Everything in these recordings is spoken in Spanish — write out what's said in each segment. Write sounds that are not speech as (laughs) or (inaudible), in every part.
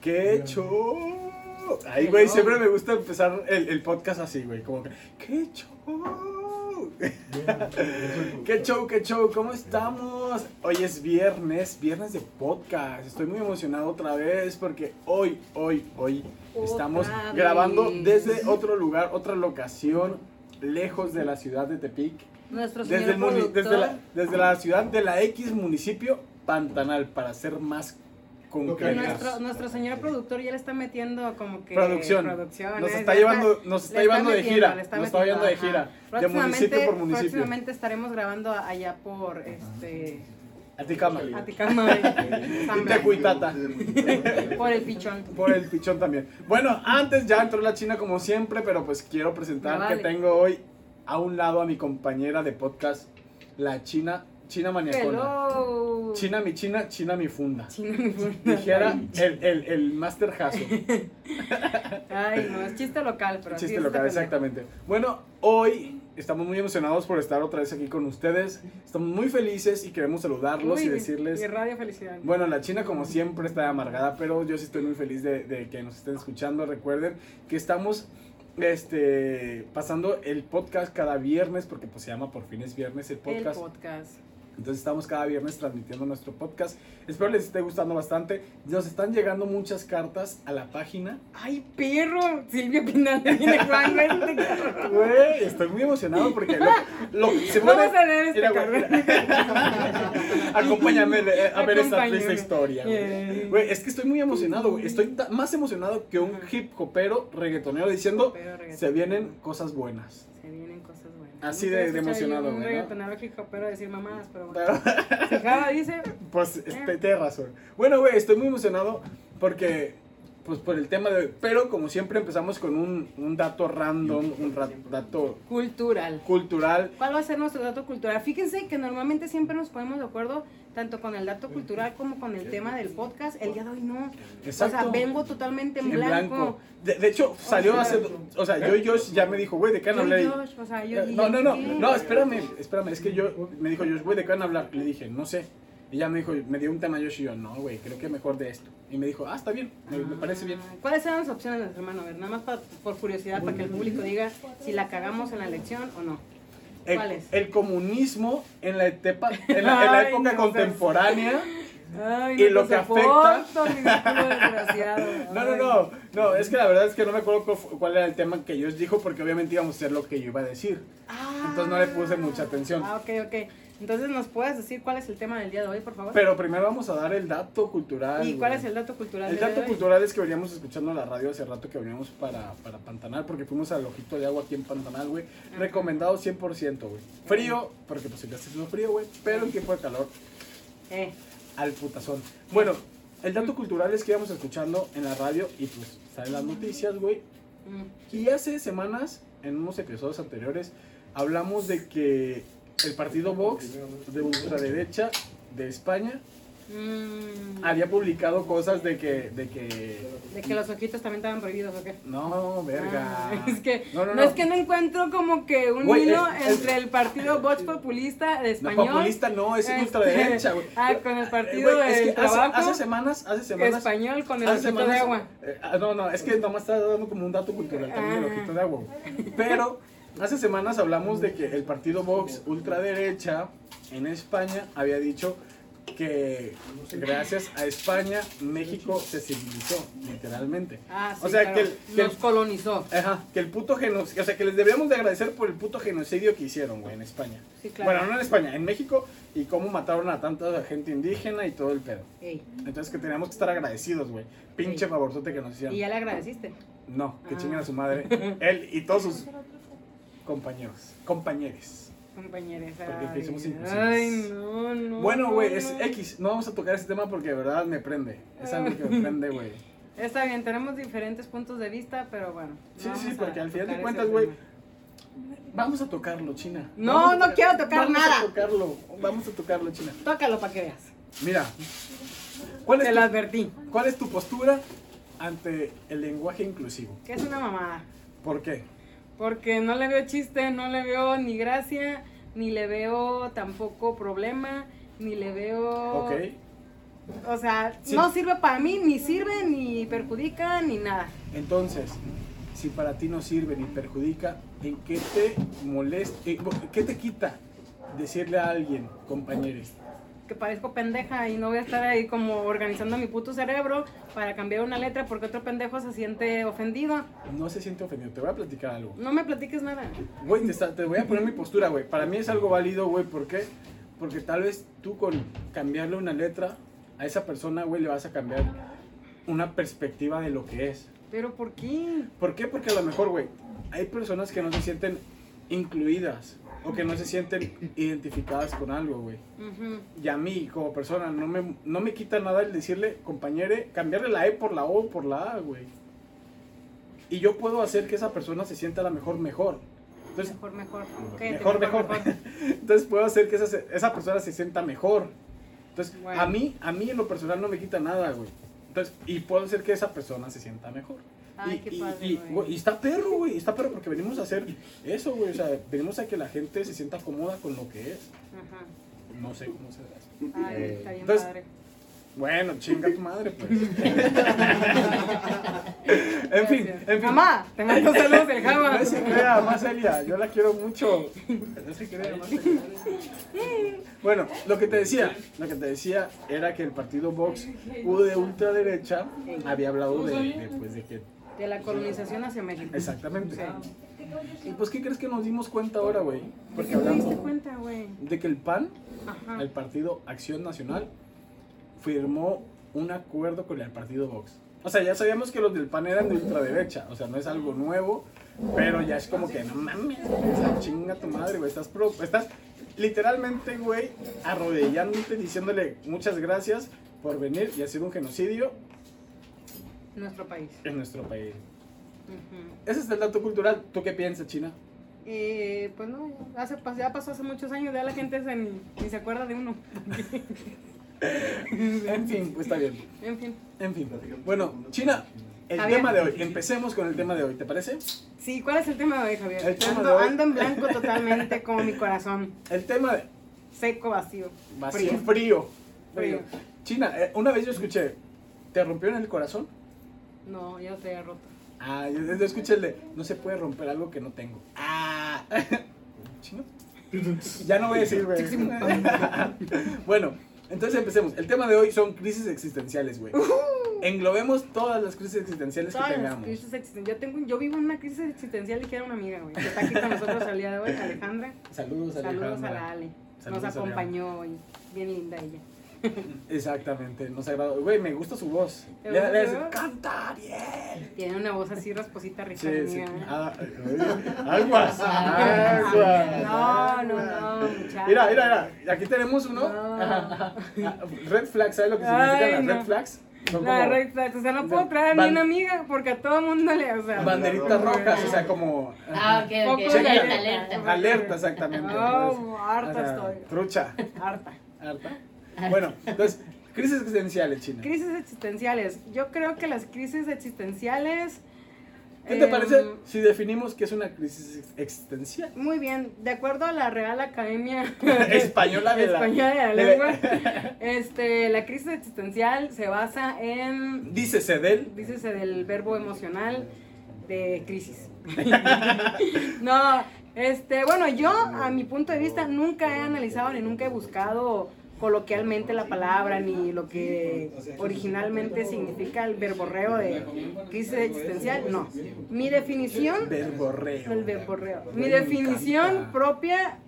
¡Qué show! Ay, güey, siempre me gusta empezar el, el podcast así, güey. Como que, ¡qué show! ¡Qué show, qué show! ¿Cómo estamos? Hoy es viernes, viernes de podcast. Estoy muy emocionado otra vez porque hoy, hoy, hoy estamos Otra grabando vez. desde otro lugar, otra locación, lejos de la ciudad de Tepic. Nuestro señor Desde, el la, desde la ciudad de la X municipio Pantanal, para ser más. Nuestro, nuestro señor productor ya le está metiendo como que Producción. Nos está llevando, nos está llevando de gira. está Nos está llevando de gira. De municipio por municipio. Próximamente estaremos grabando allá por este Aticama. Aticama (laughs) Y Tecuitata. por el pichón. Por el pichón también. Bueno, antes ya entró la China como siempre, pero pues quiero presentar vale. que tengo hoy a un lado a mi compañera de podcast, la China, China Maniacona. Hello. China mi China, China mi funda. China mi funda. Dijera el, el, el Master Jaso. (laughs) Ay, no, es chiste local, pero Chiste local, exactamente. Bueno, hoy estamos muy emocionados por estar otra vez aquí con ustedes. Estamos muy felices y queremos saludarlos y decirles... Y radio felicidad. Bueno, la China como siempre está amargada, pero yo sí estoy muy feliz de, de que nos estén escuchando. Recuerden que estamos este, pasando el podcast cada viernes, porque pues se llama Por fin es viernes el el podcast. Entonces estamos cada viernes transmitiendo nuestro podcast. Espero les esté gustando bastante. Nos están llegando muchas cartas a la página. Ay, perro. Silvia Pinal (laughs) viene Juan, güey. Estoy muy emocionado porque lo, lo- se Vamos puede- a leer este Mira, güey. cabrón. (laughs) Acompáñame a ver esta triste historia. güey. Eh. Güey, es que estoy muy emocionado, güey. Estoy más emocionado que un hip hopero reggaetonero diciendo reggaetón. se vienen cosas buenas. Se vienen cosas buenas. Así Nunca de- de emocionado, Un güey, ¿no? reggaetonero decir mamadas, pero bueno. Pero, dice. (laughs) pues este, tienes razón. Bueno, güey, estoy muy emocionado porque, pues por el tema de hoy. Pero como siempre empezamos con un, un dato random, un ra- dato Cultural. cultural. ¿Cuál va a ser nuestro dato cultural? Fíjense que normalmente siempre nos ponemos de acuerdo tanto con el dato cultural como con el tema del podcast. El día de hoy no. Exacto. O sea, vengo totalmente en En blanco. De, de hecho, salió sea, hace. do- O sea, yo y Josh ya me dijo, güey, ¿de qué van a hablar? Josh, o sea, yo Eh, No, no, no, no, espérame, espérame, es que yo, me dijo Josh, güey, ¿de qué van a hablar? Le dije, no sé. Y ya me dijo, me dio un tema Josh y yo, no, güey, creo que mejor de esto. Y me dijo, ah, está bien, me, me parece bien. Ah, ¿Cuáles eran las opciones, nuestro hermano? A ver, nada más pa- por curiosidad, para que el público diga si la cagamos en la elección o no. El, ¿Cuáles? el comunismo en la, etapa, en la, en la Ay, época no, contemporánea. Ay, Y no lo te que desgraciado. (laughs) No, no, Ay. no, no, es que la verdad es que no me acuerdo cuál, cuál era el tema que Josh dijo, porque obviamente íbamos a hacer lo que yo iba a decir. Ah. Entonces no le puse mucha atención. Ah, ok, ok. Entonces, ¿nos puedes decir cuál es el tema del día de hoy, por favor? Pero primero vamos a dar el dato cultural. ¿Y cuál güey. es el dato cultural El del día dato de hoy? cultural es que veníamos escuchando la radio hace rato que veníamos para, para Pantanal, porque fuimos al Ojito de Agua aquí en Pantanal, güey. Ajá. Recomendado 100%, güey. Frío, porque pues ya hace frío, güey, pero en tiempo de calor, Eh, al putazón. Bueno, el dato cultural es que íbamos escuchando en la radio y pues salen las noticias, güey. mm, Y hace semanas, en unos episodios anteriores, hablamos de que el partido Vox de ultraderecha de España mm, había publicado cosas de que, de que ¿De que los ojitos también estaban prohibidos o qué? No, verga. Ah, es que No, no, no, no. es que no encuentro como que un Güey, hilo es- entre el partido Vox Populista de No, español. populista no, es Este, ultraderecha, güey. (laughs) Ah, con el partido Güey, es que hace, trabajo. hace semanas, hace semanas. español con el ojito de agua. eh, ah, no, no, es que nomás está dando como un dato cultural también el Ah. ojito de agua. güey. Pero hace semanas hablamos de que el partido Vox ultraderecha en España había dicho que gracias a España México se civilizó, literalmente. Ah, sí, O sea, claro. que el- que Nos el- colonizó. Ajá, que el puto genocidio, o sea, que les deberíamos de agradecer por el puto genocidio que hicieron, güey, en España. Sí, claro. Bueno, no en España, en México, y cómo mataron a tanta gente indígena y todo el pedo. Ey, Entonces que teníamos que estar agradecidos, güey. Pinche Sí. favorzote que nos hicieron. y ya le agradeciste. No, que Ah. chinguen a su madre. Él y todos sus (laughs) compañeros, compañeros. Compañeros. Porque ay, somos. Ay, no, no. Bueno, güey, es. X. No vamos a tocar ese tema porque de verdad me prende. Es algo que me prende, güey. (laughs) Está bien, tenemos diferentes puntos de vista, pero bueno. Sí, sí, vamos porque al final de cuentas, güey. Vamos a tocarlo, China. No, Vamos no quiero tocar vamos nada. a tocarlo. Vamos a tocarlo, China. Tócalo para que veas. Mira, ¿cuál es, Te tu, lo advertí. ¿cuál es tu postura ante el lenguaje inclusivo? Que es una mamada. ¿Por qué? Porque no le veo chiste, no le veo ni gracia, ni le veo tampoco problema, ni le veo Ok. O sea, Sí. no sirve para mí, ni sirve, ni perjudica, ni nada. Entonces, si para ti no sirve ni perjudica, ¿en qué te molesta? eh, ¿Qué te quita decirle a alguien, compañeros? Que parezco pendeja y no voy a estar ahí como organizando mi puto cerebro para cambiar una letra porque otro pendejo se siente ofendido. No se siente ofendido. Te voy a platicar algo. No me platiques nada. Güey, te, te voy a poner mi postura, güey. Para mí es algo válido, güey. ¿Por qué? Porque tal vez tú con cambiarle una letra a esa persona, güey, le vas a cambiar una perspectiva de lo que es. Pero ¿por qué? ¿Por qué? Porque a lo mejor, güey, hay personas que no se sienten incluidas o que no se sienten identificadas con algo, güey. Y a mí, como persona, no me, no me quita nada el decirle, compañere, cambiarle la E por la O por la A, güey. Y yo puedo hacer que esa persona se sienta a la mejor, mejor. Entonces, Mejor, mejor. Mejor, mejor. (laughs) Entonces puedo hacer que esa, esa persona se sienta mejor. Entonces, Bueno. a mí, a mí en lo personal no me quita nada, güey. Entonces, y puedo hacer que esa persona se sienta mejor. Ay, y, qué y- padre, y, güey. güey, y está perro, güey. Está perro porque venimos a hacer eso, güey. O sea, venimos a que la gente se sienta cómoda con lo que es. Ajá. No sé cómo se hace. Ay, está bien Entonces, padre. Bueno, chinga tu madre, pues. (laughs) en fin, en fin. Mamá, te mando saludos del Java. No se crea, más Elia, yo la quiero mucho. No se crea, más Elia. Bueno, lo que te decía, lo que te decía era que el partido Vox U de ultraderecha había hablado de, de, pues, de que De la colonización hacia México. exactamente. Sí. Y pues qué crees que nos dimos cuenta ahora, güey? Porque ¿Qué te diste hablando cuenta, güey? de que el PAN, Ajá. el partido Acción Nacional, firmó un acuerdo con el partido Vox. O sea, ya sabíamos que los del PAN eran de ultraderecha, o sea, no es algo nuevo, pero ya es como que no mames, o sea, chinga tu madre, güey, estás, pro- estás literalmente, güey, arrodillándote, diciéndole muchas gracias por venir y hacer un genocidio Nuestro país. en nuestro país. Ese es el dato cultural. ¿Tú qué piensas, China? Eh, pues no, ya, hace, pas- ya pasó hace muchos años, ya la gente se, ni, ni se acuerda de uno. (laughs) En fin, pues está bien. En fin. En fin. Bueno, China, el Javier. tema de hoy. Empecemos con el tema de hoy, ¿te parece? Sí, ¿cuál es el tema de hoy, Javier? El tema ando, de hoy- ando en blanco (laughs) totalmente, como mi corazón. El tema de Seco, vacío. vacío, Frío. frío. Frío. China, eh, una vez yo escuché, ¿te rompió en el corazón? No, ya te he roto. Ah, de, no se puede romper algo que no tengo. Ah, (laughs) chino. Ya no voy a decir, güey. (laughs) bueno, entonces empecemos. El tema de hoy son crisis existenciales, güey. Englobemos todas las crisis existenciales que las tengamos. crisis. Yo, tengo, yo vivo en una crisis existencial y quiero una amiga, güey. Que está aquí con nosotros al día de hoy, Alejandra. Saludos, Saludos a Alejandra. la Ale. Saludos, Nos acompañó y bien linda ella. (laughs) Exactamente, nos agradó. Güey, me gusta su voz. ¿Te Le, hace, canta Ariel. Tiene una voz así rasposita rica. Sí, sí. mía, ¿eh? Ah, aguas, (laughs) aguas. No, no, no, muchachos. Mira, mira, mira. Aquí tenemos uno. No. Red flags, ¿sabes lo que Ay, significan las no. red flags? Son La como red flags, o sea, no puedo traer a ni una amiga porque a todo mundo le, o sea. banderitas rojas, o sea, como. Ah, ok, ok. Poco de Alerta, alerta. exactamente. No, Entonces, harta o sea, estoy. Trucha. Harta. Harta. Bueno, entonces, crisis existenciales, China. Crisis existenciales. Yo creo que las crisis existenciales. ¿Qué te em, parece si definimos qué es una crisis ex- existencial? Muy bien, de acuerdo a la Real Academia (laughs) (laughs) Española de la- Española de la de la- lengua, este, la crisis existencial se basa en, Dícese de él. dícese del verbo emocional de crisis. (laughs) no, este, bueno, yo a mi punto de vista nunca he analizado ni nunca he buscado coloquialmente la palabra ni lo que originalmente significa el verborreo de crisis existencial, no. Mi definición Verborreo. el verborreo. Mi definición propia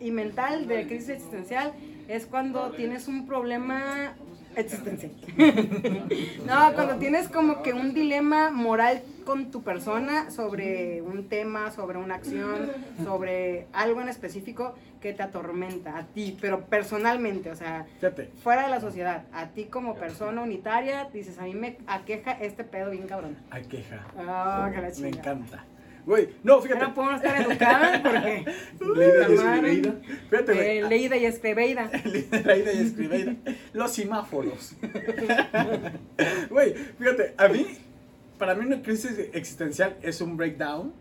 y mental de crisis existencial es cuando tienes un problema existencial. (laughs) no, cuando tienes como que un dilema moral con tu persona sobre un tema, sobre una acción, sobre algo en específico que te atormenta a ti, pero personalmente, o sea, fuera de la sociedad, a ti como persona unitaria, dices, a mí me aqueja este pedo bien cabrón. hay queja. Ah, que la Me encanta. Güey, no, fíjate. no puedo estar educada porque. (laughs) Leída y escribida. Fíjate, güey. Eh, leída y escribida. (laughs) Leída y escribida. Los semáforos. (laughs) Güey, fíjate, a mí, para mí una crisis existencial es un breakdown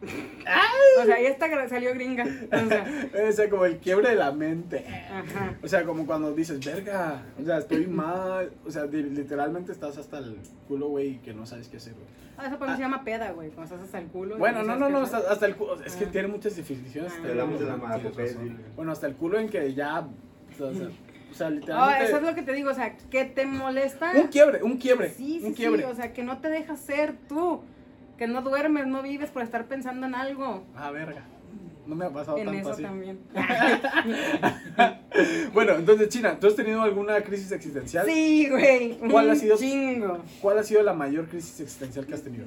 O sea, y esta gra- salió gringa. O sea, (laughs) O sea, como el quiebre de la mente. ajá. O sea, como cuando dices, verga, o sea, estoy mal. O sea, literalmente estás hasta el culo, güey, y que no sabes qué hacer, güey. Ah, eso para mí se llama peda, güey. Cuando estás hasta el culo. Bueno, no, no, no, hasta, hasta el culo. Es que Ah. tiene muchas definiciones. Ah. el Hablamos de la razón. Bueno, hasta el culo en que ya. O sea, o sea, Ah, literalmente. eso es lo que te digo, o sea, que te molesta. Un quiebre, un quiebre. Sí, sí, un sí, quiebre. o sea, que no te dejas ser tú. Que no duermes, no vives por estar pensando en algo. Ah, verga. No me ha pasado En tanto eso así. también. (laughs) Bueno, entonces, China, ¿tú has tenido alguna crisis existencial? Sí, güey. ¿Cuál ha sido- Chingo. ¿Cuál ha sido la mayor crisis existencial que has tenido?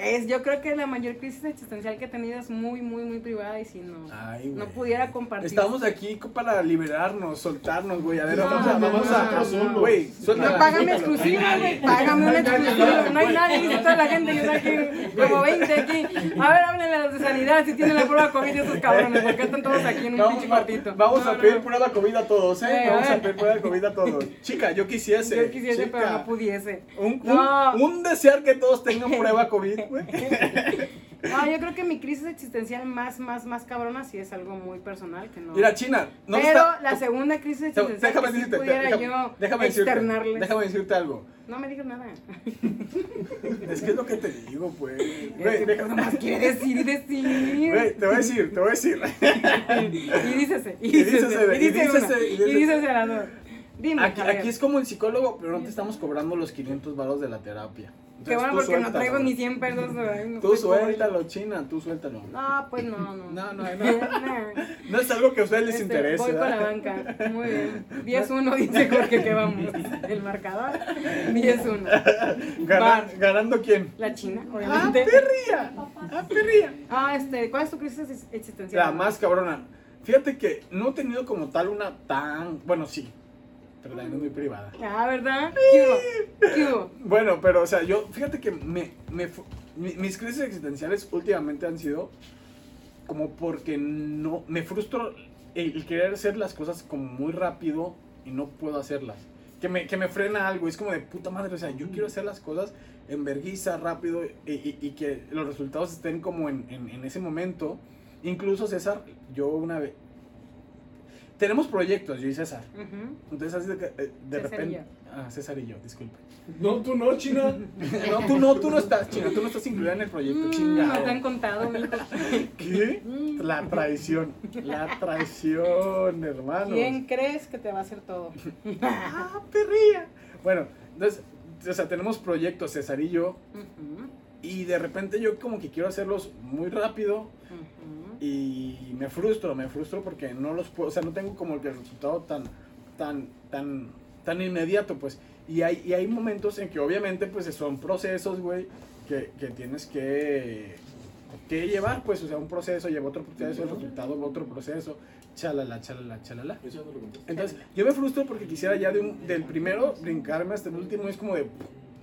Es, yo creo que la mayor crisis existencial que he tenido es muy, muy, muy privada y si no, Ay, no pudiera compartir. Estamos aquí para liberarnos, soltarnos, güey. A ver, No, vamos a, vamos no, a, no, no. güey, No, págame exclusiva, güey. Págame una exclusiva. No hay nadie, dice toda la gente. Yo aquí, como 20 aquí. A ver, háblenle a los de sanidad si tienen la prueba COVID de esos cabrones. Porque están todos aquí en un Vamos, pinche cuartito. vamos No, a no, pedir no. prueba COVID a todos, ¿eh? Eh, vamos a pedir prueba COVID a todos. Chica, yo quisiese. Yo quisiese, chica, pero no pudiese. Un, un, No. un desear que todos tengan prueba COVID, güey. (laughs) No, yo creo que mi crisis existencial más, más, más cabrona sí es algo muy personal que no. Mira, China, no pero está- la segunda crisis Te- existencial Déjame que sí decirte, pudiera déjame, yo déjame decirte, déjame decirte algo. No me digas nada. (laughs) Es que es lo que te digo, pues. Es Güey, que déjame nada más (laughs) quiere decir y decir. Güey, te voy a decir, te voy a decir. Y dícese, y Y dícese, dícese, y dice y dícese, y y dícese. dícese a ver. aquí es como el psicólogo, pero no te estamos cobrando los 500 varos de la terapia. Qué Entonces, bueno tú porque no traigo ni 100 pesos. no Tú suéltalo, China, tú suéltalo. No, pues no, no. No, no, (laughs) no. No es algo que a ustedes les Este, interese. Voy con la banca. Muy bien. (laughs) 10-1 dice Jorge que vamos. El marcador. 10-1. Ganan- Bar. ¿Ganando quién? La China, ¡Ah, obviamente. perría! ¡Ah, perría! Ah, este, ¿cuál es tu crisis ex- existencial? La más cabrona. Fíjate que no he tenido como tal una tan. Bueno, sí. Pero también es muy privada. Ah, ¿verdad? ¿Qué? ¿Qué? Bueno, pero, o sea, yo. Fíjate que me, me mis crisis existenciales últimamente han sido como porque no. Me frustro el, querer hacer las cosas como muy rápido y no puedo hacerlas. Que me, que me frena algo. Es como de puta madre. O sea, yo quiero hacer las cosas en vergüenza, rápido y, y- y que los resultados estén como en, en- en ese momento. Incluso César, yo una vez. Tenemos proyectos, yo y César. Entonces, así de, que, eh, de César y repente. Ah, César y yo, disculpe. No, tú no, China. No, tú no, tú no estás, China, tú no estás incluida en el proyecto, Mm, chingado. no te han contado, mijo. ¿Qué? Mm. La traición, la traición, hermanos. ¿Quién crees que te va a hacer todo? (laughs) Ah, perría. Bueno, entonces, o sea, tenemos proyectos, César y yo, y de repente yo como que quiero hacerlos muy rápido ujú. Y me frustro, me frustro porque no los puedo, o sea, no tengo como el resultado tan, tan, tan, tan inmediato, pues. Y hay, y hay momentos en que obviamente, pues, son procesos, güey, que, que tienes que, que llevar, pues, o sea, un proceso lleva otro proceso, el resultado va otro proceso, chalala, chalala, chalala. Entonces, yo me frustro porque quisiera ya de un, del primero brincarme hasta el último, y es como de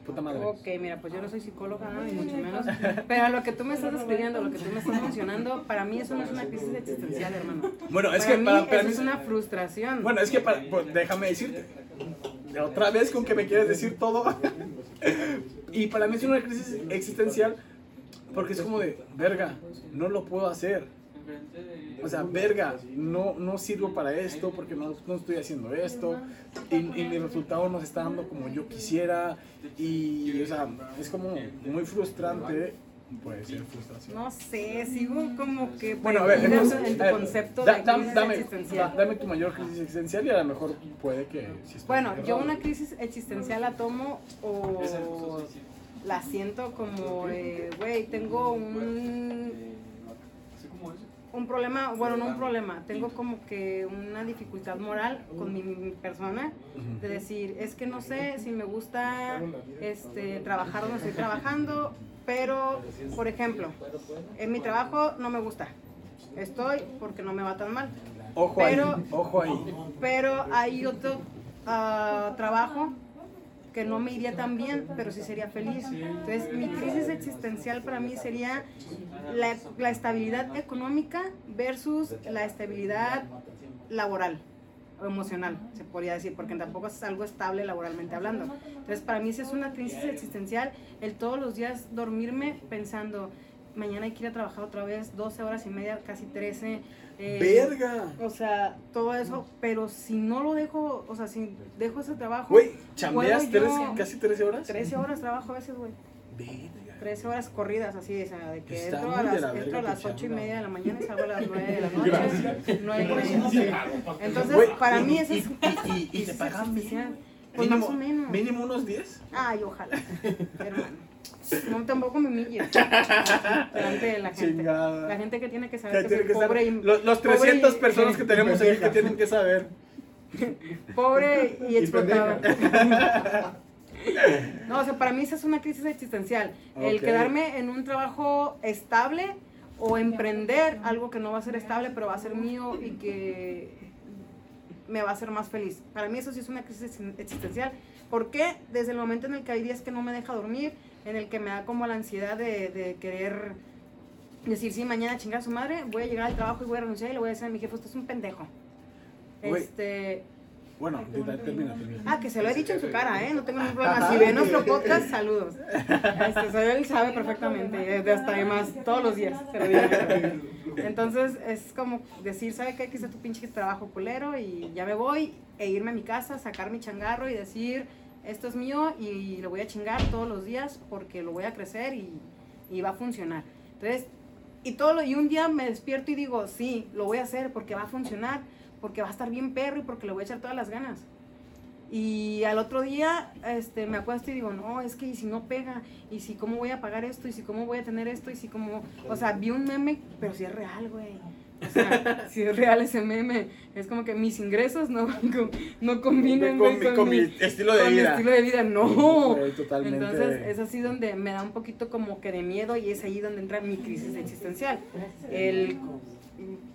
puta madre. Ok, mira, pues yo no soy psicóloga, ni mucho menos. Pero lo que tú me estás describiendo, lo que tú me estás mencionando, para mí eso no es una crisis existencial, hermano. Bueno, es para que mí para, para eso mí es una frustración. Bueno, es que para, pues, déjame decirte. Otra vez con que me quieres decir todo. y para mí es una crisis existencial porque es como de, verga, no lo puedo hacer. O sea, verga, no, no sirvo para esto porque no, no estoy haciendo esto. Y, y mi resultado no se está dando como yo quisiera. Y, o sea, es como muy frustrante. Puede ser frustración. No sé, sigo como que Bueno, a ver, entonces, en tu ver, concepto da- de crisis dame, existencial. da- dame tu mayor crisis existencial y a lo mejor puede que estoy Bueno, yo una crisis existencial la tomo o la siento como, eh, güey, tengo un, un problema, bueno, no un problema, tengo como que una dificultad moral con mi, mi persona de decir, es que no sé si me gusta este, trabajar donde estoy trabajando, pero, por ejemplo, en mi trabajo no me gusta, estoy porque no me va tan mal. Ojo pero- ahí, ojo ahí. Pero hay otro ah, trabajo que no me iría tan bien, pero sí sería feliz. Entonces, mi crisis existencial para mí sería la, la estabilidad económica versus la estabilidad laboral o emocional, se podría decir, porque tampoco es algo estable laboralmente hablando. Entonces, para mí sí es una crisis existencial el todos los días dormirme pensando, mañana hay que ir a trabajar otra vez, 12 horas y media, casi 13. Eh, ¡Verga! O sea, todo eso, pero si no lo dejo, o sea, si dejo ese trabajo, Güey, ¿chambeas ¿Puedo tres, yo? casi 13 horas? 13 horas trabajo a veces, güey. Verga. 13 horas corridas, así, o sea, de que Está entro a de las, la entro a las 8 y media de la mañana y salgo a las 9 de la (laughs) noche. Gracias. 9 y media, sí. Entonces, Güey, para y- mí eso y- es... y- y- y te pagan bien. Pues más o menos. Mínimo unos 10. Ay, ojalá, (laughs) hermano. (laughs) No, tampoco me humilles delante de la gente. Chingada. La gente que tiene que saber que, tiene soy que pobre y... los, los pobre 300 y- personas que tenemos aquí que tienen que saber. (laughs) Pobre y explotado. (laughs) No, o sea, para mí esa es una crisis existencial. El Ok. quedarme en un trabajo estable o emprender algo que no va a ser estable, pero va a ser mío y que me va a hacer más feliz. Para mí eso sí es una crisis existencial. ¿Por qué? Desde el momento en el que hay días que no me deja dormir, en el que me da como la ansiedad de, de querer decir, sí, mañana chingar a su madre, voy a llegar al trabajo y voy a renunciar y le voy a decir a mi jefe, usted es un pendejo. Güey. Este, Bueno, termina, termina. termina. Ah, que se lo he dicho en su cara, ¿eh? No tengo ningún problema. (laughs) Si ve nuestro podcast, saludos. Este, él sabe perfectamente, eh, de hasta además, todos los días. se lo digo. (laughs) Entonces, es como decir, ¿sabe qué? Aquí está tu pinche trabajo culero y ya me voy e irme a mi casa, sacar mi changarro y decir, esto es mío y lo voy a chingar todos los días porque lo voy a crecer y, y va a funcionar. Entonces, y todo y un día me despierto y digo, sí, lo voy a hacer porque va a funcionar, porque va a estar bien perro y porque le voy a echar todas las ganas. Y al otro día este, me acuesto y digo, no, es que y si no pega, y si cómo voy a pagar esto, y si cómo voy a tener esto, y si cómo... O sea, vi un meme, pero si es real, güey. O sea, (laughs) si es real ese meme, es como que mis ingresos no, no combinan, Con mi- con mi estilo de con mi vida. estilo de vida, no. Totalmente. Entonces es así donde me da un poquito como que de miedo y es ahí donde entra mi crisis existencial. El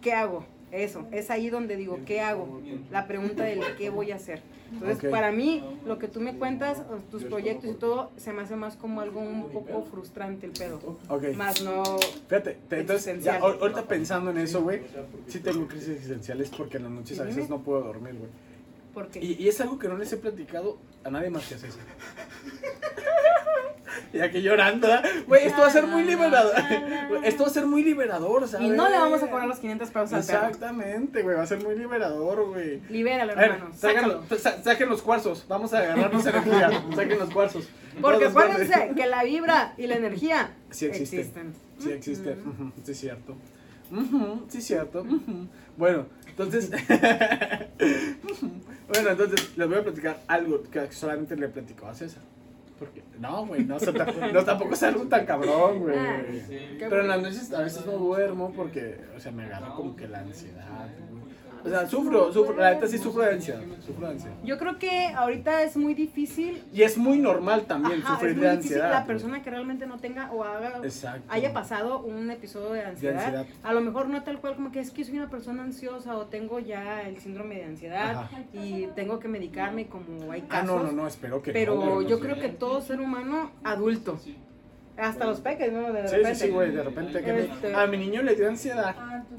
¿qué hago? Eso, es ahí donde digo, ¿qué hago? La pregunta del ¿qué voy a hacer? Entonces, Ok. para mí, lo que tú me cuentas, tus proyectos y todo, se me hace más como algo un poco frustrante el pedo. Ok. Más no... Fíjate, te- entonces, ya, ahorita pensando en eso, güey, sí tengo crisis existenciales porque en las noches a veces no puedo dormir, güey. Porque... Y, y es algo que no les he platicado a nadie más que a César. (laughs) Y aquí llorando. Güey, esto va a ser muy liberador. (laughs) Esto va a ser muy liberador, ¿sabes? Y no le vamos a cobrar los 500 pesos al. Exactamente, güey, va a ser muy liberador, güey. Libéralo, hermano. sáquenlo, saquen los cuarzos, vamos a agarrarnos energía, (laughs) saquen los cuarzos. Porque acuérdense que la vibra y la energía Sí existen. existen. Sí existe, Ujú. ujú, sí es cierto. Sí es cierto. Bueno, entonces... bueno, entonces les voy a platicar algo que solamente le platicó a César. Porque, no, güey, no, o sea, ta- (laughs) no, tampoco es algo tan cabrón, güey. Ah, Pero en las noches a veces no duermo porque, o sea, me agarra como que la ansiedad, güey. O sea, sufro, sufro, la neta sí sufro de ansiedad, sufro de ansiedad. Yo creo que ahorita es muy difícil Y es muy normal también Ajá, sufrir es muy de difícil ansiedad. la persona que realmente no tenga o haga Exacto. haya pasado un episodio de ansiedad, ansiedad. a lo mejor no tal cual como que es que soy una persona ansiosa o tengo ya el síndrome de ansiedad Ajá. y tengo que medicarme como hay Ah, casos, no, no, no, espero que pero no yo sé. creo que todo ser humano adulto, hasta los peques, ¿no? De Sí, repente. sí, sí, güey, de repente que mi- Este- a mi niño le dio ansiedad.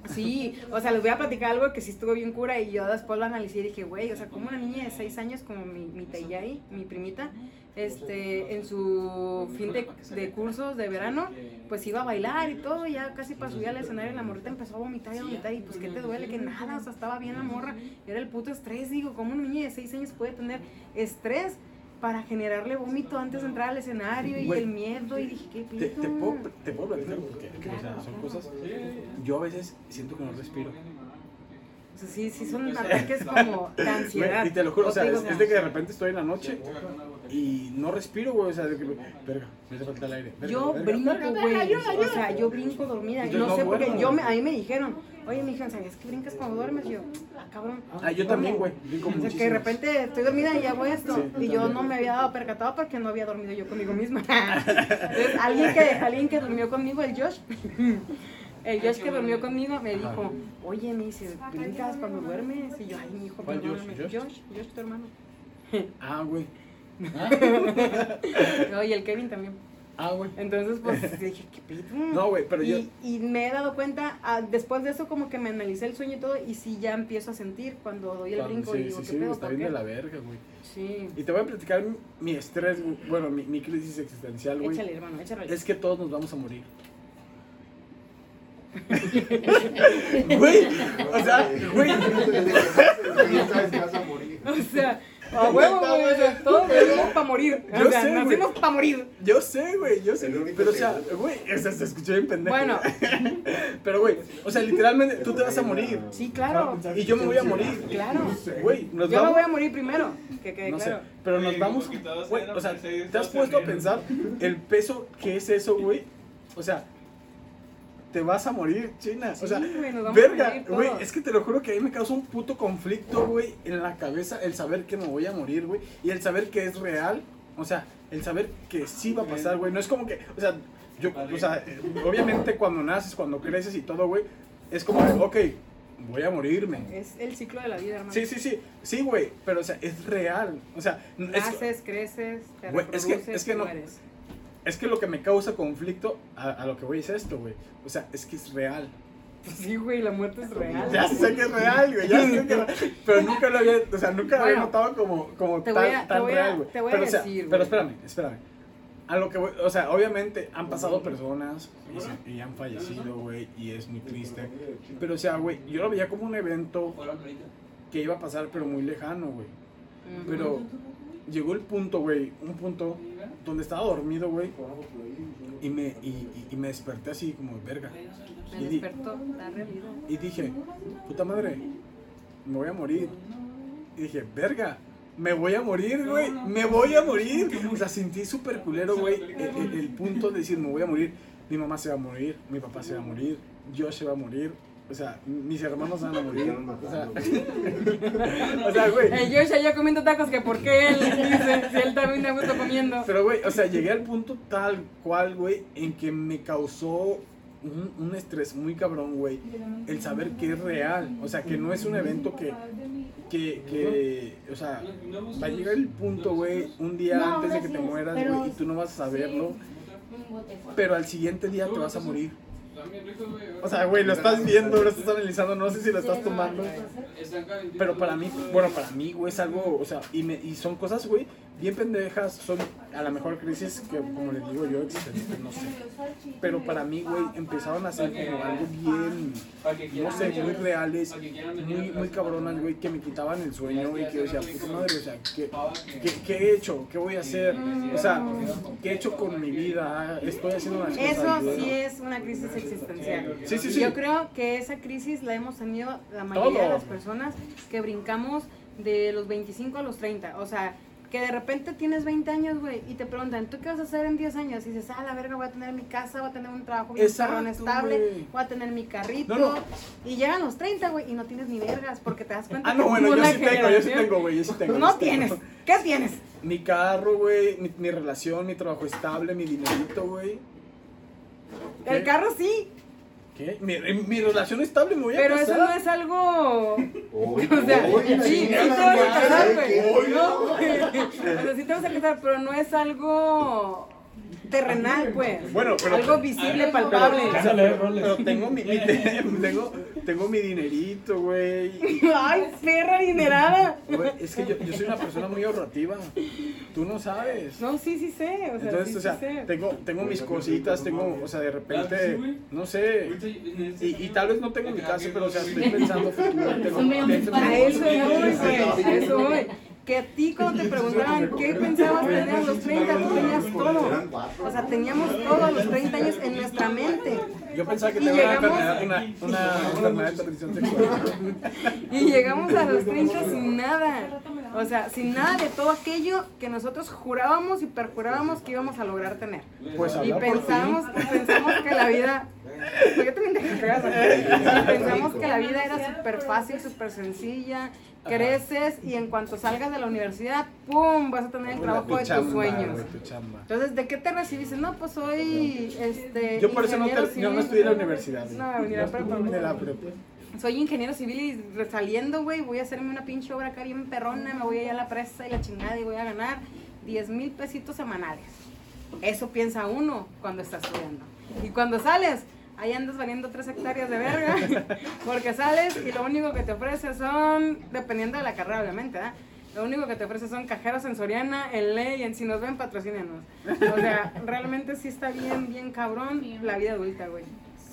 Sí, o sea, les voy a platicar algo que sí estuvo bien cura y yo después lo analicé y dije, güey, o sea, como una niña de 6 años como mi, mi Taiyai, mi primita, este, en su fin de, de cursos de verano, pues iba a bailar y todo, ya casi para subir al escenario la morrita empezó a vomitar y a vomitar y pues ¿qué te duele? Que nada, o sea, estaba bien la morra, era el puto estrés, digo, como una niña de 6 años puede tener estrés? Para generarle vómito antes de entrar al escenario y el miedo y dije, ¿qué Te, pido? te puedo, te puedo platicar porque o sea, son cosas. Yo a veces siento que no respiro. O sea, sí, sí son ataques como de (laughs) ansiedad. Y te lo juro, o sea, es, es de que de repente estoy en la noche y no respiro, güey. O sea, de que, verga, me hace falta el aire. verga, Yo verga, brinco, güey. O sea, yo brinco dormida. Yo no, no sé por qué. Yo me, a mí me dijeron, oye, mija, ¿sabías que brincas cuando duermes? Y yo, ah, cabrón. Ah, yo también, güey. Brinco O sea, que de repente estoy dormida y hago esto. Sí, y yo no me había dado percatado porque no había dormido yo conmigo misma. (laughs) Entonces, alguien que, alguien que durmió conmigo, el Josh. (laughs) El Josh que durmió conmigo me dijo, oye, me dice, ¿brincas cuando duermes? Y yo, ay, mi hijo, perdóname. ¿Josh? Josh, Josh, tu hermano. Ah, güey. No, y el Kevin también. Ah, güey. Entonces, pues dije, ¿qué pedo? No, güey, pero y, yo. y me he dado cuenta, ah, después de eso, como que me analicé el sueño y todo, y sí ya empiezo a sentir cuando doy el brinco sí, y digo, sí, ¿qué sí, pedo? está ¿Por bien de la verga, güey. Sí. Y te voy a platicar mi, estrés, güey, bueno, mi, mi crisis existencial, güey. Échale, hermano, échale. Es que todos nos vamos a morir. Güey, o sea, güey. O sea, a huevo, güey. Todos venimos para morir. Yo O sea, sé, nacimos para morir. Yo sé, güey, yo sé. Pero, o sea, güey, o sea, se escuchó bien pendejo. Bueno. (laughs) Pero, güey, o sea, literalmente tú te vas a morir. Sí, claro. Y yo me voy a morir. Claro. Güey, nos Yo me voy a morir primero. Que quede No sé, claro. pero nos vamos. Güey, o sea, ¿te has puesto a pensar el peso que es eso, güey? O sea, te vas a morir, China. O sea, verga, güey, es que te lo juro que a mí me causa un puto conflicto, güey, en la cabeza el saber que me voy a morir, güey, y el saber que es real, o sea, el saber que sí va a pasar, güey, no es como que, o sea, yo, o sea, obviamente cuando naces, cuando creces y todo, güey, es como, ok, voy a morirme. Es el ciclo de la vida, hermano. Sí, sí, sí, sí, güey, pero o sea, es real, o sea, es, Naces, creces, te Güey, es que- reproduces es que no- mueres. Es que lo que me causa conflicto a, a lo que voy es esto, güey, o sea, es que es real. Pues sí, güey, la muerte es real. Ya sé que es real, güey, ya sé que es real, pero nunca lo había, o sea, nunca lo había notado como, como te tan, voy a- te tan voy real, güey. te voy a pero, o sea, decir, pero güey. espérame, espérame. A lo que voy, o sea, obviamente han pasado personas y, se- y han fallecido, güey, y es muy triste. Pero, o sea, güey, yo lo veía como un evento que iba a pasar, pero muy lejano, güey. Pero llegó el punto, güey, un punto donde estaba dormido, güey, y me, y, y- y me desperté así como, verga. Me Y, di- despertó la realidad. y dije, puta madre, me voy a morir. Y dije, verga, me voy a morir, güey, me voy a morir. O sea, sentí súper culero, güey, el, el- el punto de decir, me voy a morir. Mi mamá se va a morir, mi papá se va a morir, yo se va a morir. O sea, mis hermanos van a morir. O sea, (laughs) o sea, güey. El Josh allá comiendo tacos, que por qué él dice, si él también a gusto comiendo. Pero, güey, o sea, llegué al punto tal cual, güey, en que me causó un, un estrés muy cabrón, güey, el saber que es real. O sea, que no es un evento que, que, que o sea, va a llegar el punto, güey, un día No, antes de que te mueras, güey, y tú no vas a saberlo, pero al siguiente día te vas a morir. O sea, güey, lo estás viendo, lo estás analizando, no sé si lo estás tomando. Pero para mí, bueno, para mí, güey, es algo, o sea, y, me, y son cosas, güey, bien pendejas, son a la mejor crisis que, como les digo yo, existentes, no sé. Pero para mí, güey, empezaron a ser como algo bien, no sé, muy reales, muy, muy cabronas, güey, que me quitaban el sueño y que yo decía, puta madre, o sea, ¿qué, qué, qué he hecho? ¿Qué voy a hacer? O sea, ¿qué he hecho con mi vida? Estoy haciendo las cosas Eso sí es una crisis existencial. Sí, sí, sí. Yo creo que esa crisis la hemos tenido la mayoría de Todo. las personas que brincamos de los 25 a los 30. O sea, que de repente tienes 20 años, güey, y te preguntan, ¿tú qué vas a hacer en 10 años? Y dices, ah, la verga, voy a tener mi casa, voy a tener un trabajo bien Exacto, perrón, estable, güey. voy a tener mi carrito. No, no. Y llegan los 30, güey, y no tienes ni vergas, porque te das cuenta Ah, no, que bueno, yo la sí tengo, yo sí tengo, güey, yo sí tengo. (laughs) yo No sí tengo. tienes. ¿Qué tienes? Mi carro, güey, mi, mi relación, mi trabajo estable, mi dinerito, güey. El carro sí, ¿Qué? Mi, mi relación estable, me voy a pero eso casar. no es algo (laughs) O sea, sí, sí te vas a casar. ¿qué? No, güey. O sea, sí te vas a casar, pero no es algo terrenal, pues. Bueno, pero- Algo visible, palpable. Pero, o sea, pero- pero tengo mi, mi- (laughs) tengo, tengo mi dinerito, güey. Ay, perra dinerada. Güey, Es que yo, yo soy una persona muy ahorrativa. Tú no sabes. No, sí, sí sé. O sea, Entonces, sí, o sea, sí sé. tengo, tengo mis cositas, tengo, o sea, de repente, no sé, y, y tal vez no tengo mi casa, pero, o sea, estoy pensando (laughs) futuro, tengo, eso voy, güey. A eso voy. Que a ti cuando te preguntaban qué pensabas tener a los 30, tú tenías todo. O sea, teníamos todo a los 30 años en nuestra mente. Yo pensaba que Y tenía una llegamos- una, una enfermedad de transmisión sexual. (laughs) Y llegamos a los 30 sin nada. O sea, sin nada de todo aquello que nosotros jurábamos y perjurábamos que íbamos a lograr tener. Pues Y pensamos, y pensamos que la vida. Yo también te pensamos que la vida era súper fácil, súper sencilla. Creces y en cuanto salgas de la universidad, ¡pum! vas a tener el trabajo Tu de tus sueños. tu. Entonces, ¿de qué te recibiste? No, pues soy este. Yo por eso no, te- yo no estudié en la universidad. No, ni la prepa, la prepa. Soy ingeniero civil y saliendo, güey, voy a hacerme una pinche obra acá bien perrona, me voy a ir a la presa y la chingada y voy a ganar 10 mil pesitos semanales. Eso piensa uno cuando está estudiando. Y cuando sales, ahí andas valiendo 3 hectáreas de verga, (laughs) porque sales y lo único que te ofrece son, dependiendo de la carrera obviamente, ¿ah? Lo único que te ofrece son cajeros en Soriana, en Ley, en si nos ven, patrocínenos. O sea, (laughs) realmente sí está bien, bien cabrón la vida adulta, güey.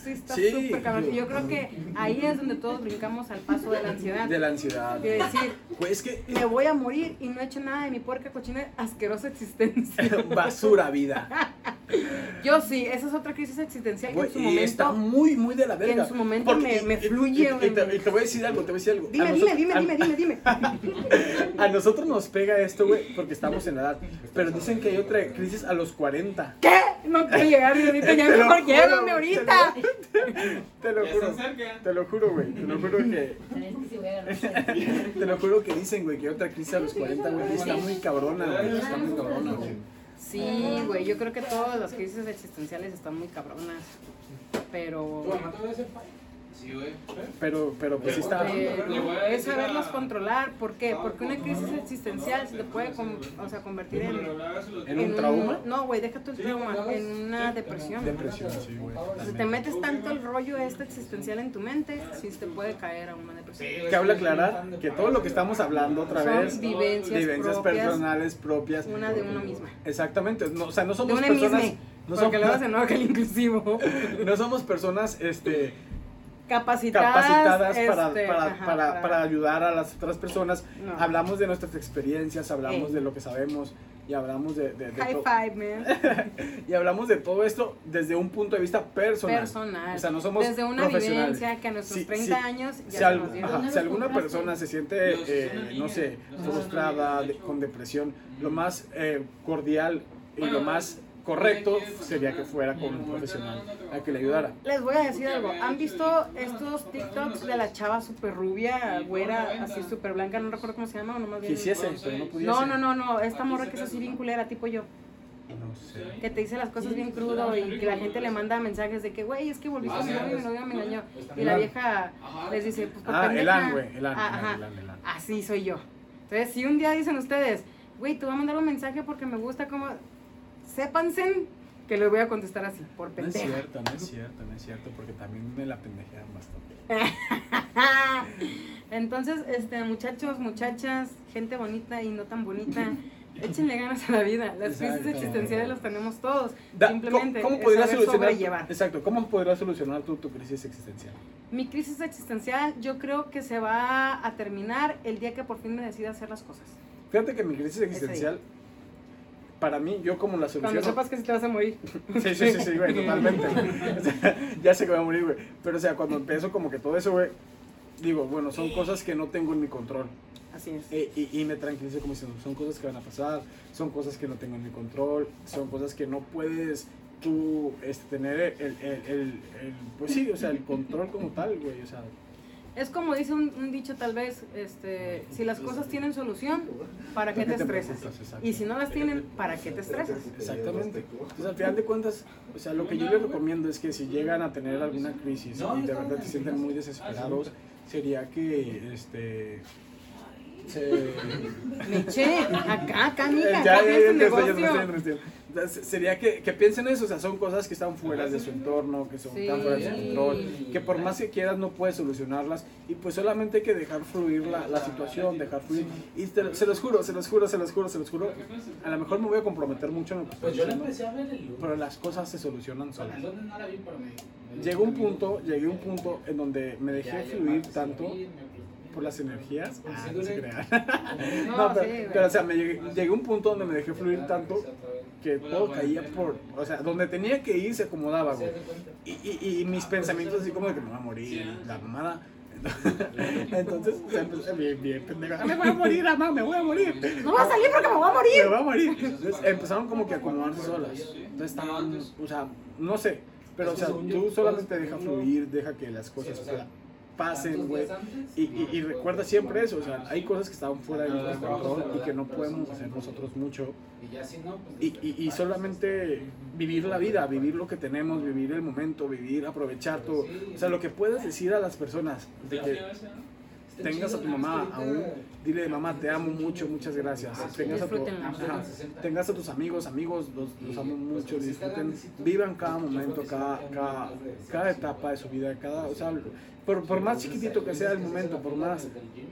sí está Sí. súper cabrón. Y yo creo que ahí es donde todos brincamos al paso de la ansiedad. De la ansiedad. De decir, Güey, es que me voy a morir y no he hecho nada de mi puerca cochina asquerosa existencia. (laughs) basura vida. Yo sí, esa es otra crisis existencial que en su y momento... está muy, muy de la verga. en su momento me- me fluye, Y, y te, te voy a decir algo, te voy a decir algo. A Dime, dime, dime, a- dime, dime, dime. (laughs) A nosotros nos pega esto, güey, porque estamos en la edad. Pero dicen que hay otra crisis a los 40. ¿Qué? No quiero llegar ni ahorita, ya (laughs) Te lo mejor juro, llévame ahorita. Te lo (laughs) Ya juro. se acerca. Te lo juro, güey. Te lo juro que. Te lo juro que dicen, güey, que hay otra crisis a los 40, güey. Está muy cabrona, güey. Está muy cabrona, güey. Sí, güey, yo creo que todas las crisis existenciales están muy cabronas. Pero Sí, güey. Pero, pero pues sí está. pero es saberlos controlar. ¿Por qué? Porque una crisis existencial se te puede con- o sea, convertir en... ¿En un trauma? No, güey, deja tu trauma, en una depresión. Depresión, sí, güey. Si te metes tanto el rollo este existencial en tu mente, sí te puede caer a una depresión. Que habla aclarar que todo lo que estamos hablando otra Son vez. vivencias propias. personales propias. Una de uno misma. Exactamente. No, o sea, no De somos una personas. misma. No porque luego se somos, enoja el inclusivo. (laughs) no somos personas este, Capacitadas, capacitadas para, este, para, ajá, para, para ayudar a las otras personas. No. Hablamos de nuestras experiencias, hablamos de lo que sabemos y hablamos de, de- de High to- five, man. (laughs) y hablamos de todo esto desde un punto de vista personal. Personal. O sea, no somos Desde una profesionales. vivencia que a nuestros Sí, 30 sí. años ya Si, se al- nos dio. ajá, si alguna persona se siente, eh, no sé, frustrada, de- con depresión, lo más eh, cordial y lo más correcto sería que fuera con un profesional a que le ayudara. Les voy a decir algo. ¿Han visto estos TikToks de la chava súper rubia, güera, así súper blanca? No recuerdo cómo se llama, o nomás bien. Quisiese, pero no pudiese. No, no, no, no. Esta morra que es así bien culera, tipo yo. No sé. Que te dice las cosas bien crudo y que la gente le manda mensajes de que, güey, es que volviste a mi novio y mi novia me engañó. Y la vieja les dice, pues por Ah, pendeja. Elan, güey, Elan, Ah. Elan, Elan. Así soy yo. Entonces, si un día dicen ustedes, güey, te voy a mandar un mensaje porque me gusta como... Sépanse que les voy a contestar así, por No es pendeja. cierto, no es cierto, no es cierto, porque también me la pendejean bastante. (laughs) Entonces, este, muchachos, muchachas, gente bonita y no tan bonita, (laughs) échenle ganas a la vida. Las crisis existenciales las tenemos todos. Da- Simplemente ¿Cómo, cómo podrías sobrellevar. Exacto, ¿cómo podrías solucionar tú tu crisis existencial? Mi crisis existencial yo creo que se va a terminar el día que por fin me decida hacer las cosas. Fíjate que mi crisis existencial, para mí, yo como la Cuando soluciono... sepas que si te vas a morir. (laughs) Sí, sí, sí, sí, güey, (laughs) totalmente. (laughs) O sea, ya sé que voy a morir, güey. Pero, o sea, cuando empiezo como que todo eso, güey, digo, bueno, son cosas que no tengo en mi control. Así es. Eh, y, y me tranquilizo como diciendo, son cosas que van a pasar, son cosas que no tengo en mi control, son cosas que no puedes tú este, tener el, el, el, el- pues sí, o sea, el control como tal, güey, o sea, Es como dice un, un dicho tal vez, este, si las cosas tienen solución, ¿para qué te estresas? Y si no las tienen, ¿para qué te estresas? Exactamente. Entonces, al final de cuentas, o sea, lo que yo les recomiendo es que si llegan a tener alguna crisis y de verdad se sienten muy desesperados, sería que, este, se... Me eché, acá, acá, mija, ya, acá ya, tienes ya, ya, ya, negocio. estoy, ya, estoy. Entonces, Sería que, que piensen eso, o sea, son cosas que están fuera de su entorno, que son Sí. tan fuera de su control, que por más que quieras no puedes solucionarlas y pues solamente hay que dejar fluir la, la situación, dejar fluir. Y te- se los juro, se los juro, se los juro, se los juro, a lo mejor me voy a comprometer mucho en lo que estoy Pues diciendo, pero las cosas se solucionan solas. Llegó un punto, llegué a un punto en donde me dejé fluir tanto por las energías. Pues Ah, no se duré- crean. (laughs) No, pero, o sea, me llegué, llegué a un punto donde me dejé fluir tanto que todo caía por, o sea, donde tenía que ir se acomodaba, güey. Y, y, y mis pensamientos así como de que me voy a morir, la mamada. (laughs) Entonces, o sea, empecé bien, bien pendeja. Me voy a morir, mamá, me voy a morir. (laughs) No va a salir porque me voy a Me morir. voy a morir. Entonces empezaron como que a acomodarse solas. Entonces estaban, o sea, no sé. Pero, o sea, tú solamente deja fluir, deja que las cosas pa- pasen, güey. Y, y, y recuerda siempre eso, o sea, hay cosas que están fuera de nuestro control y que no podemos hacer nosotros mucho. Y pues, Y, solamente vivir la vida, vivir lo que tenemos, vivir el momento, vivir, aprovechar todo. O sea, lo que puedes decir a las personas de que tengas a tu mamá aún, dile, mamá, te amo mucho, muchas gracias. Tengas a, tu, ajá, tengas a tus amigos, amigos, los, los amo mucho, disfruten, vivan cada momento, cada, cada, cada etapa de su vida, cada, o sea, por, por más chiquitito que sea el momento, por más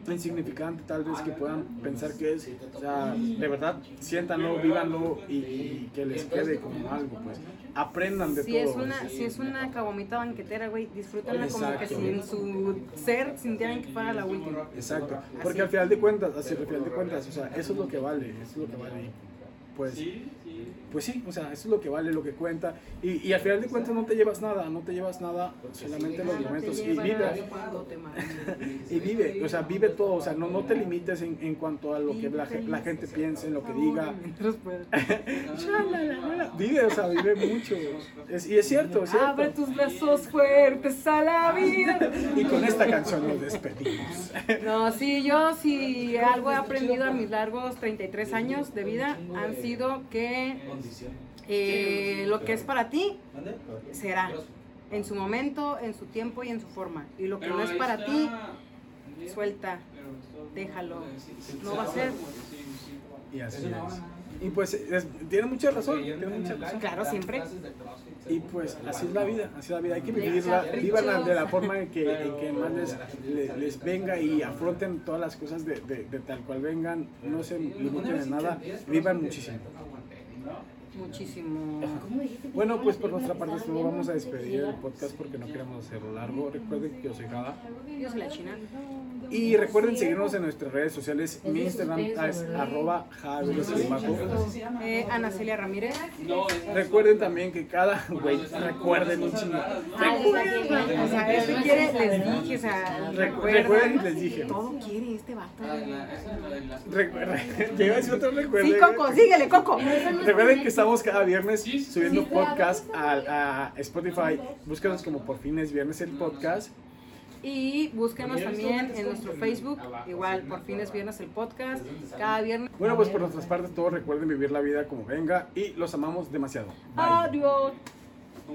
insignificante tal vez que puedan pensar que es, o sea, de verdad, siéntanlo, vívanlo y, y que les quede como algo, pues, aprendan de Si todo. es una, si es una caguamita banquetera, güey, disfrútenla como que si en su ser sintieran que fuera la última. Exacto, porque al final de cuentas, así al final de cuentas, o sea, eso es lo que vale, eso es lo que vale. Pues, pues sí, o sea, eso es lo que vale, lo que cuenta. Y, y al final de cuentas no te llevas nada, no te llevas nada, solamente los momentos. Y vive, (laughs) y vive, o sea, vive todo, o sea, no, no te limites en, en cuanto a lo que la, la gente piense, en lo que diga. (laughs) Vive, o sea, vive mucho. Es- y es cierto, es cierto. Abre tus brazos fuertes a la vida. Y con esta canción nos despedimos. No, sí, yo si algo he aprendido a mis largos 33 años de vida han sido que eh, lo que es para ti será en su momento, en su tiempo y en su forma. Y lo que no es para ti, suelta, déjalo. No va a ser. Y así es. Y pues es- tiene mucha razón, tiene mucha razón. Claro, siempre. Y pues así es la vida, así es la vida. Hay que vivirla, vivan de la forma en que, en que más les, les, les venga y afronten todas las cosas de, de, de tal cual vengan. No se limiten en nada, vivan muchísimo. Muchísimo. Bueno, pues por nuestra parte solo vamos a despedir el podcast porque no queremos hacerlo largo. Recuerden que yo soy Jada. Yo soy la china. Y recuerden seguirnos en nuestras redes sociales. Mi Instagram es arroba. Eh, Ana Celia Ramírez. Recuerden también que cada, güey, recuerden un chingo. O sea, eso quiere, les dije, o sea, recuerden les dije. Todo quiere este vato. Recuerden, ya iba a decir otro recuerden. Sí, (laughs) Coco, síguele, Coco. Recuerden que estamos cada viernes subiendo podcast a, a Spotify. Búscanos como por fines viernes el podcast. Y búsquenos también en nuestro Facebook, igual por fines viernes el podcast, cada viernes. Bueno, pues por nuestras partes, todos recuerden vivir la vida como venga y los amamos demasiado. Bye. Adiós.